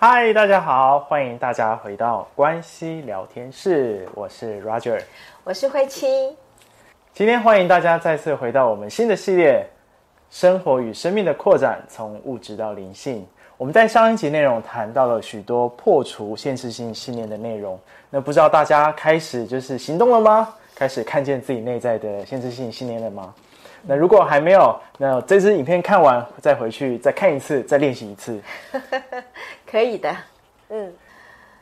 嗨，大家好，欢迎大家回到关系聊天室，我是 Roger，我是慧清。今天欢迎大家再次回到我们新的系列《生活与生命的扩展：从物质到灵性》。我们在上一集内容谈到了许多破除限制性信念的内容，那不知道大家开始就是行动了吗？开始看见自己内在的限制性信念了吗？那如果还没有，那这支影片看完再回去再看一次，再练习一次，可以的。嗯，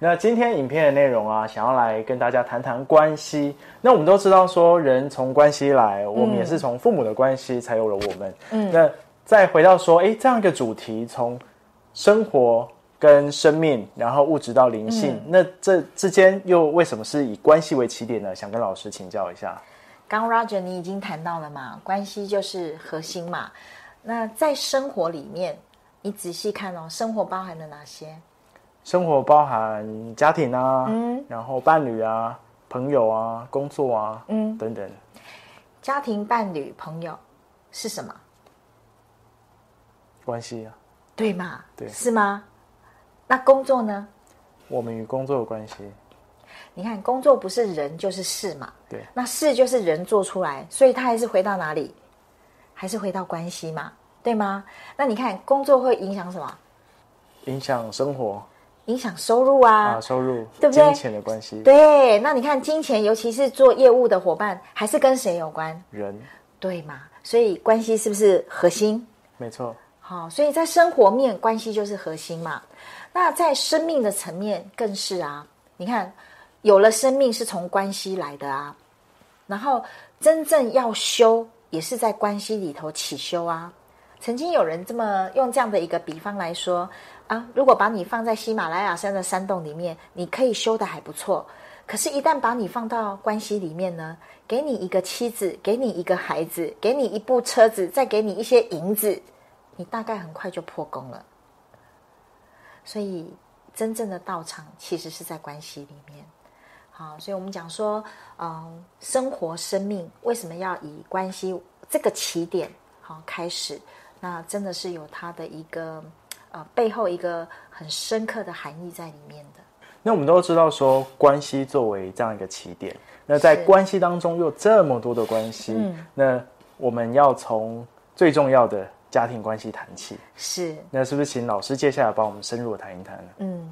那今天影片的内容啊，想要来跟大家谈谈关系。那我们都知道说，人从关系来，我们也是从父母的关系才有了我们。嗯，那再回到说，哎，这样一个主题，从生活跟生命，然后物质到灵性，嗯、那这之间又为什么是以关系为起点呢？想跟老师请教一下。刚 Roger 你已经谈到了嘛，关系就是核心嘛。那在生活里面，你仔细看哦，生活包含了哪些？生活包含家庭啊，嗯，然后伴侣啊，朋友啊，工作啊，嗯，等等。家庭、伴侣、朋友是什么？关系啊，对嘛？对，是吗？那工作呢？我们与工作有关系。你看，工作不是人就是事嘛。对，那事就是人做出来，所以他还是回到哪里？还是回到关系嘛，对吗？那你看，工作会影响什么？影响生活，影响收入啊，啊，收入，对不对？金钱的关系。对，那你看，金钱，尤其是做业务的伙伴，还是跟谁有关？人，对嘛？所以关系是不是核心？没错。好，所以在生活面，关系就是核心嘛。那在生命的层面，更是啊。你看。有了生命是从关系来的啊，然后真正要修也是在关系里头起修啊。曾经有人这么用这样的一个比方来说啊，如果把你放在喜马拉雅山的山洞里面，你可以修得还不错。可是，一旦把你放到关系里面呢，给你一个妻子，给你一个孩子，给你一部车子，再给你一些银子，你大概很快就破功了。所以，真正的道场其实是在关系里面。好，所以我们讲说，嗯，生活生命为什么要以关系这个起点好开始？那真的是有它的一个呃背后一个很深刻的含义在里面的。那我们都知道说，关系作为这样一个起点，那在关系当中又有这么多的关系，嗯，那我们要从最重要的家庭关系谈起。是，那是不是请老师接下来帮我们深入的谈一谈呢？嗯。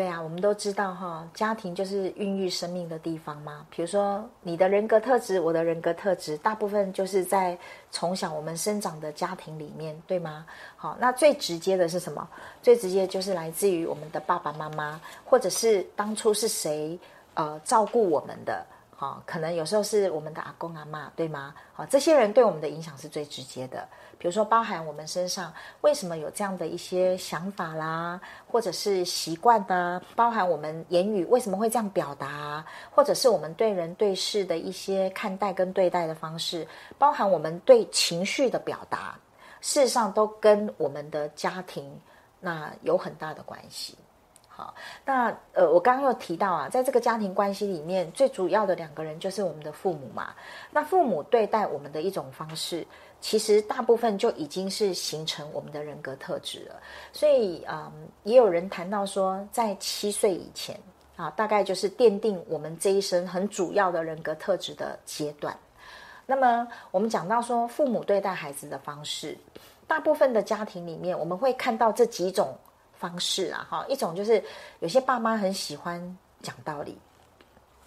对啊，我们都知道哈，家庭就是孕育生命的地方嘛。比如说你的人格特质，我的人格特质，大部分就是在从小我们生长的家庭里面，对吗？好，那最直接的是什么？最直接就是来自于我们的爸爸妈妈，或者是当初是谁呃照顾我们的。好，可能有时候是我们的阿公阿嬷，对吗？好，这些人对我们的影响是最直接的。比如说，包含我们身上为什么有这样的一些想法啦，或者是习惯的，包含我们言语为什么会这样表达，或者是我们对人对事的一些看待跟对待的方式，包含我们对情绪的表达，事实上都跟我们的家庭那有很大的关系。那呃，我刚刚有提到啊，在这个家庭关系里面，最主要的两个人就是我们的父母嘛。那父母对待我们的一种方式，其实大部分就已经是形成我们的人格特质了。所以，嗯，也有人谈到说，在七岁以前啊，大概就是奠定我们这一生很主要的人格特质的阶段。那么，我们讲到说，父母对待孩子的方式，大部分的家庭里面，我们会看到这几种。方式啊，哈，一种就是有些爸妈很喜欢讲道理，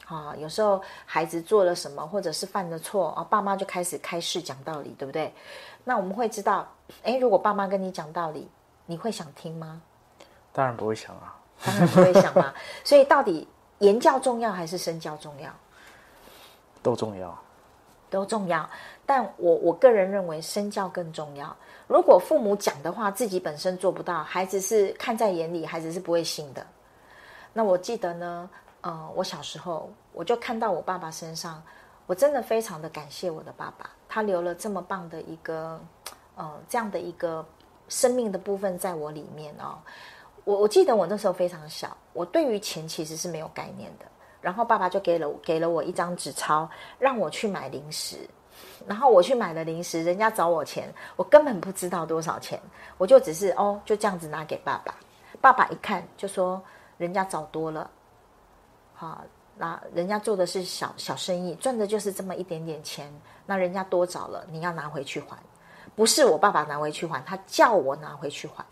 啊，有时候孩子做了什么或者是犯了错啊，爸妈就开始开示讲道理，对不对？那我们会知道，诶，如果爸妈跟你讲道理，你会想听吗？当然不会想啊，当然不会想啊。所以到底言教重要还是身教重要？都重要，都重要。但我我个人认为身教更重要。如果父母讲的话，自己本身做不到，孩子是看在眼里，孩子是不会信的。那我记得呢，呃，我小时候我就看到我爸爸身上，我真的非常的感谢我的爸爸，他留了这么棒的一个，呃，这样的一个生命的部分在我里面哦。我我记得我那时候非常小，我对于钱其实是没有概念的，然后爸爸就给了给了我一张纸钞，让我去买零食。然后我去买了零食，人家找我钱，我根本不知道多少钱，我就只是哦，就这样子拿给爸爸，爸爸一看就说，人家找多了，好，那人家做的是小小生意，赚的就是这么一点点钱，那人家多找了，你要拿回去还，不是我爸爸拿回去还，他叫我拿回去还。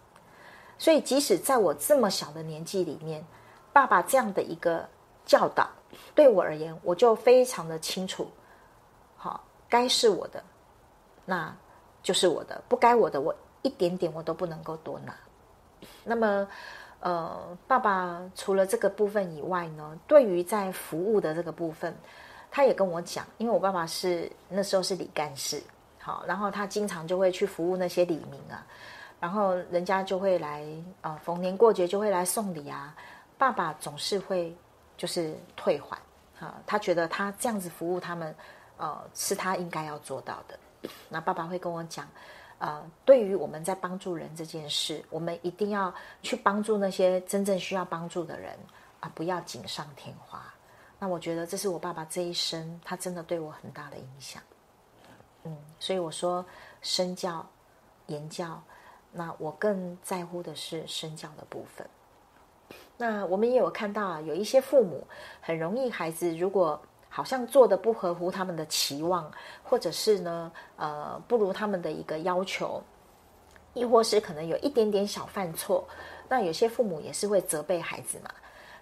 所以，即使在我这么小的年纪里面，爸爸这样的一个教导，对我而言，我就非常的清楚。该是我的，那就是我的；不该我的，我一点点我都不能够多拿。那么，呃，爸爸除了这个部分以外呢，对于在服务的这个部分，他也跟我讲，因为我爸爸是那时候是李干事，好，然后他经常就会去服务那些李民啊。然后人家就会来，呃，逢年过节就会来送礼啊。爸爸总是会就是退还，啊，他觉得他这样子服务他们，呃，是他应该要做到的。那爸爸会跟我讲，呃，对于我们在帮助人这件事，我们一定要去帮助那些真正需要帮助的人啊，不要锦上添花。那我觉得这是我爸爸这一生，他真的对我很大的影响。嗯，所以我说身教、言教。那我更在乎的是身教的部分。那我们也有看到啊，有一些父母很容易，孩子如果好像做的不合乎他们的期望，或者是呢，呃，不如他们的一个要求，亦或是可能有一点点小犯错，那有些父母也是会责备孩子嘛。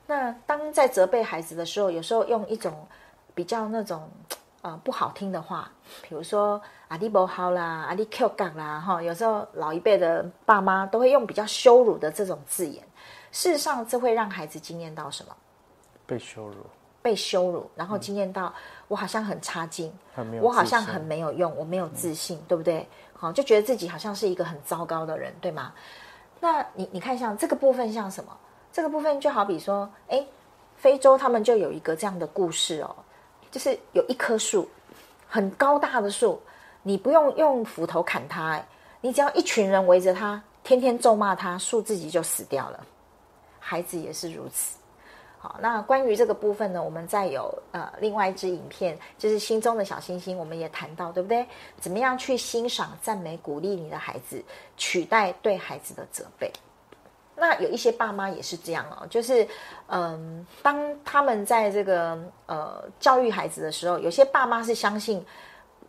那当在责备孩子的时候，有时候用一种比较那种。呃，不好听的话，比如说阿里不好啦，阿里 Q 杠啦，哈，有时候老一辈的爸妈都会用比较羞辱的这种字眼。事实上，这会让孩子惊艳到什么？被羞辱，被羞辱，然后经验到我好像很差劲，我好像很没有用，我没有自信，嗯、对不对？好，就觉得自己好像是一个很糟糕的人，对吗？那你你看，像这个部分像什么？这个部分就好比说，哎，非洲他们就有一个这样的故事哦。就是有一棵树，很高大的树，你不用用斧头砍它，哎，你只要一群人围着它，天天咒骂它，树自己就死掉了。孩子也是如此。好，那关于这个部分呢，我们再有呃另外一支影片，就是心中的小星星，我们也谈到，对不对？怎么样去欣赏、赞美、鼓励你的孩子，取代对孩子的责备。那有一些爸妈也是这样哦，就是，嗯，当他们在这个呃教育孩子的时候，有些爸妈是相信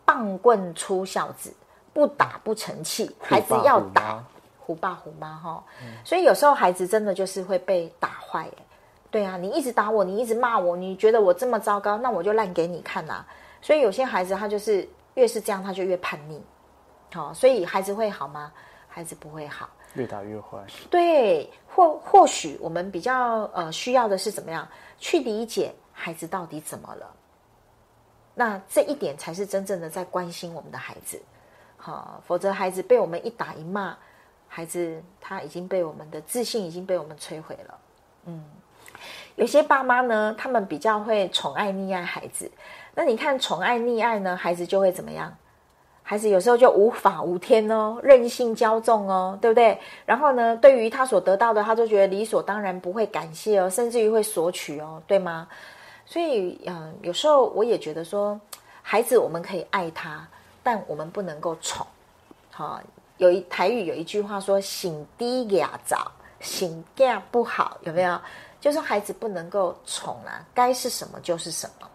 棒棍出孝子，不打不成器，孩子要打，虎爸虎妈哈，所以有时候孩子真的就是会被打坏。对啊，你一直打我，你一直骂我，你觉得我这么糟糕，那我就烂给你看呐。所以有些孩子他就是越是这样，他就越叛逆。好，所以孩子会好吗？孩子不会好。越打越坏，对，或或许我们比较呃需要的是怎么样去理解孩子到底怎么了？那这一点才是真正的在关心我们的孩子，好，否则孩子被我们一打一骂，孩子他已经被我们的自信已经被我们摧毁了。嗯，有些爸妈呢，他们比较会宠爱溺爱孩子，那你看宠爱溺爱呢，孩子就会怎么样？孩子有时候就无法无天哦，任性骄纵哦，对不对？然后呢，对于他所得到的，他就觉得理所当然，不会感谢哦，甚至于会索取哦，对吗？所以，嗯，有时候我也觉得说，孩子我们可以爱他，但我们不能够宠。好，有一台语有一句话说：“醒低雅早，醒架不好。”有没有？就是孩子不能够宠啊，该是什么就是什么。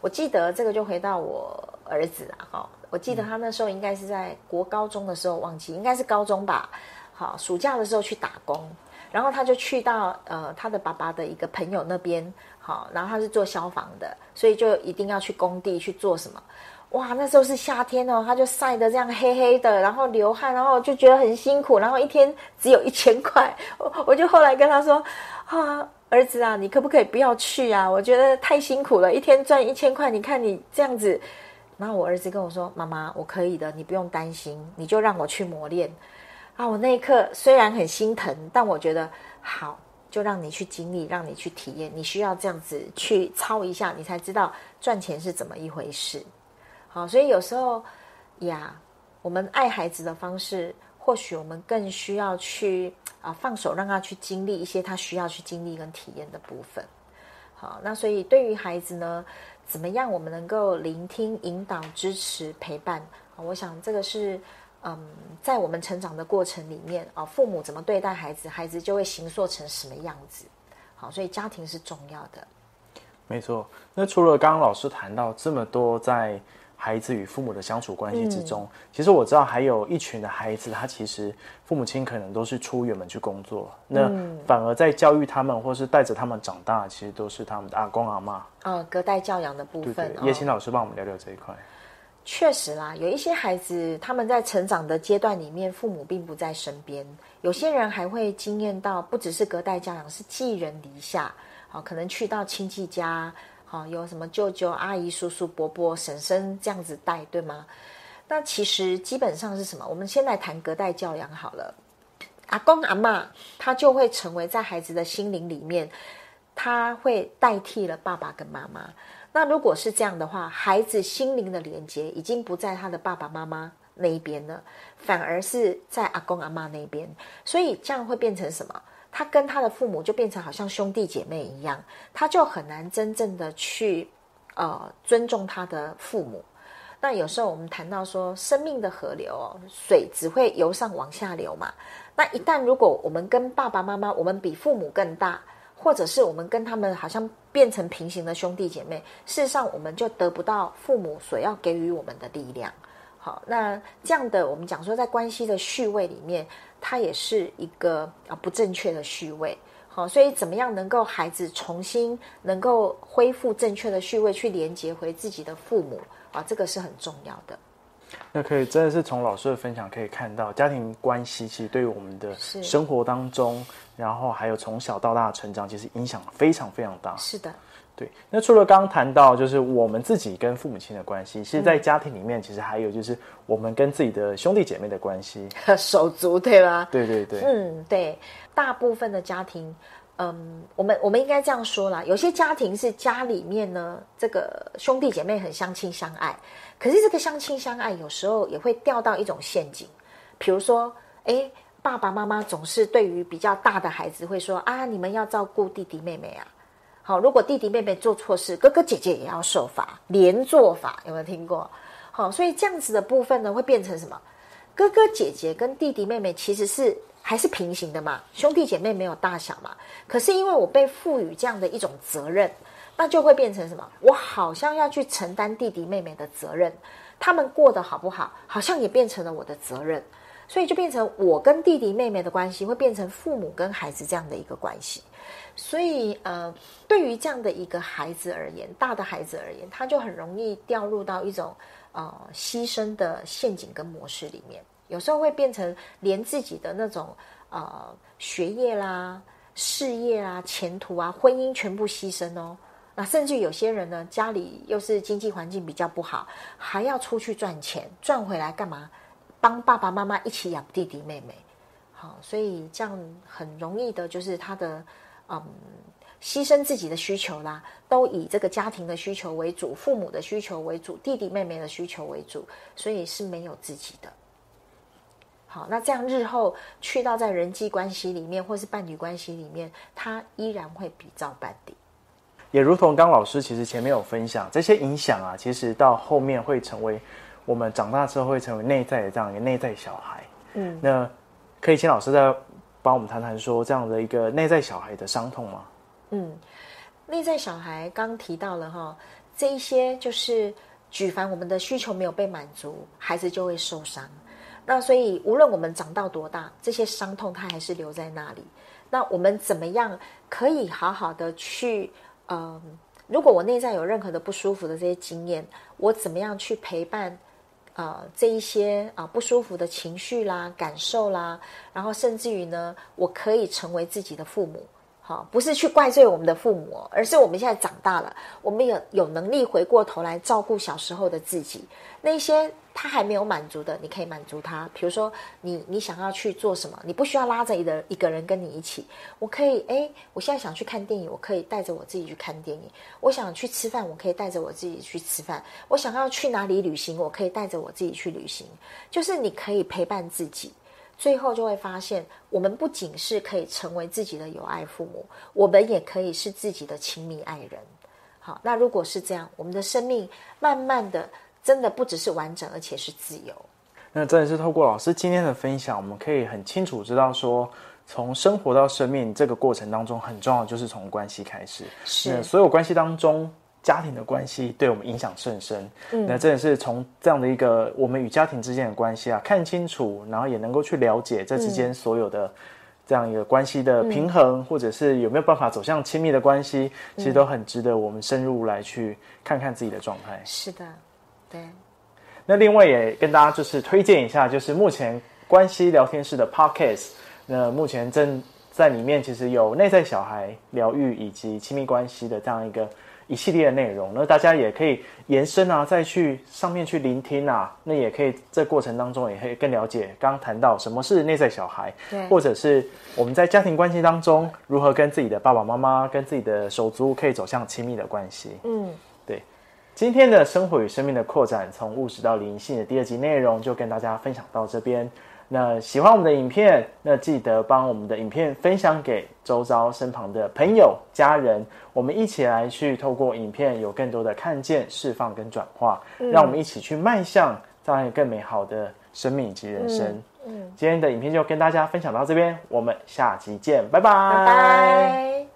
我记得这个就回到我儿子啊，哈。我记得他那时候应该是在国高中的时候，忘记应该是高中吧。好，暑假的时候去打工，然后他就去到呃他的爸爸的一个朋友那边。好，然后他是做消防的，所以就一定要去工地去做什么。哇，那时候是夏天哦，他就晒得这样黑黑的，然后流汗，然后就觉得很辛苦，然后一天只有一千块。我我就后来跟他说啊，儿子啊，你可不可以不要去啊？我觉得太辛苦了，一天赚一千块，你看你这样子。然后我儿子跟我说：“妈妈，我可以的，你不用担心，你就让我去磨练。”啊，我那一刻虽然很心疼，但我觉得好，就让你去经历，让你去体验。你需要这样子去操一下，你才知道赚钱是怎么一回事。好，所以有时候呀，我们爱孩子的方式，或许我们更需要去啊放手，让他去经历一些他需要去经历跟体验的部分。好，那所以对于孩子呢，怎么样我们能够聆听、引导、支持、陪伴？我想这个是嗯，在我们成长的过程里面啊，父母怎么对待孩子，孩子就会形塑成什么样子。好，所以家庭是重要的。没错。那除了刚刚老师谈到这么多在孩子与父母的相处关系之中，嗯、其实我知道还有一群的孩子，他其实父母亲可能都是出远门去工作，那反而在教育他们或是带着他们长大，其实都是他们的阿公阿嬷。哦，隔代教养的部分，也请老师帮我们聊聊这一块。确实啦，有一些孩子他们在成长的阶段里面，父母并不在身边，有些人还会经验到，不只是隔代教养，是寄人篱下，好，可能去到亲戚家。啊，有什么舅舅、阿姨、叔叔、伯伯、婶婶这样子带，对吗？那其实基本上是什么？我们先来谈隔代教养好了。阿公阿妈，他就会成为在孩子的心灵里面，他会代替了爸爸跟妈妈。那如果是这样的话，孩子心灵的连接已经不在他的爸爸妈妈那一边了，反而是在阿公阿妈那边。所以这样会变成什么？他跟他的父母就变成好像兄弟姐妹一样，他就很难真正的去呃尊重他的父母。那有时候我们谈到说，生命的河流，水只会由上往下流嘛。那一旦如果我们跟爸爸妈妈，我们比父母更大，或者是我们跟他们好像变成平行的兄弟姐妹，事实上我们就得不到父母所要给予我们的力量。好，那这样的我们讲说，在关系的序位里面。它也是一个啊不正确的序位，好，所以怎么样能够孩子重新能够恢复正确的序位，去连接回自己的父母啊，这个是很重要的。那可以真的是从老师的分享可以看到，家庭关系其实对于我们的生活当中，然后还有从小到大的成长，其实影响非常非常大。是的。对，那除了刚刚谈到就是我们自己跟父母亲的关系，其实，在家庭里面，其实还有就是我们跟自己的兄弟姐妹的关系，手足对吧？对对对，嗯，对，大部分的家庭，嗯，我们我们应该这样说啦，有些家庭是家里面呢，这个兄弟姐妹很相亲相爱，可是这个相亲相爱有时候也会掉到一种陷阱，比如说，哎，爸爸妈妈总是对于比较大的孩子会说啊，你们要照顾弟弟妹妹啊。好，如果弟弟妹妹做错事，哥哥姐姐也要受罚，连坐法有没有听过？好，所以这样子的部分呢，会变成什么？哥哥姐姐跟弟弟妹妹其实是还是平行的嘛，兄弟姐妹没有大小嘛。可是因为我被赋予这样的一种责任，那就会变成什么？我好像要去承担弟弟妹妹的责任，他们过得好不好，好像也变成了我的责任。所以就变成我跟弟弟妹妹的关系，会变成父母跟孩子这样的一个关系。所以，呃，对于这样的一个孩子而言，大的孩子而言，他就很容易掉入到一种呃牺牲的陷阱跟模式里面。有时候会变成连自己的那种呃学业啦、事业啦、前途啊、婚姻全部牺牲哦。那甚至有些人呢，家里又是经济环境比较不好，还要出去赚钱，赚回来干嘛？帮爸爸妈妈一起养弟弟妹妹。好，所以这样很容易的，就是他的。嗯，牺牲自己的需求啦，都以这个家庭的需求为主，父母的需求为主，弟弟妹妹的需求为主，所以是没有自己的。好，那这样日后去到在人际关系里面，或是伴侣关系里面，他依然会比照办理。也如同刚老师其实前面有分享，这些影响啊，其实到后面会成为我们长大之后会成为内在的这样一个内在小孩。嗯，那可以请老师再。帮我们谈谈说这样的一个内在小孩的伤痛吗？嗯，内在小孩刚提到了哈，这一些就是举凡我们的需求没有被满足，孩子就会受伤。那所以无论我们长到多大，这些伤痛它还是留在那里。那我们怎么样可以好好的去嗯，如果我内在有任何的不舒服的这些经验，我怎么样去陪伴？呃，这一些啊、不舒服的情绪啦、感受啦，然后甚至于呢，我可以成为自己的父母，好、不是去怪罪我们的父母，而是我们现在长大了，我们有有能力回过头来照顾小时候的自己，那些。他还没有满足的，你可以满足他。比如说你，你你想要去做什么，你不需要拉着一个一个人跟你一起。我可以，诶，我现在想去看电影，我可以带着我自己去看电影。我想去吃饭，我可以带着我自己去吃饭。我想要去哪里旅行，我可以带着我自己去旅行。就是你可以陪伴自己，最后就会发现，我们不仅是可以成为自己的有爱父母，我们也可以是自己的亲密爱人。好，那如果是这样，我们的生命慢慢的。真的不只是完整，而且是自由。那真的是透过老师今天的分享，我们可以很清楚知道说，从生活到生命这个过程当中，很重要的就是从关系开始。是，所有关系当中，家庭的关系对我们影响甚深。嗯，那真的是从这样的一个我们与家庭之间的关系啊，看清楚，然后也能够去了解这之间所有的这样一个关系的平衡，嗯、或者是有没有办法走向亲密的关系，其实都很值得我们深入来去看看自己的状态。是的，对。那另外也跟大家就是推荐一下，就是目前关系聊天室的 Podcast，那目前正在里面，其实有内在小孩疗愈以及亲密关系的这样一个一系列的内容。那大家也可以延伸啊，再去上面去聆听啊，那也可以这过程当中也可以更了解刚刚谈到什么是内在小孩，对，或者是我们在家庭关系当中如何跟自己的爸爸妈妈、跟自己的手足可以走向亲密的关系。嗯。对今天的生活与生命的扩展，从物质到灵性的第二集内容，就跟大家分享到这边。那喜欢我们的影片，那记得帮我们的影片分享给周遭身旁的朋友、家人，我们一起来去透过影片有更多的看见、释放跟转化，嗯、让我们一起去迈向这样更美好的生命以及人生。嗯，嗯今天的影片就跟大家分享到这边，我们下期见，拜拜。拜拜。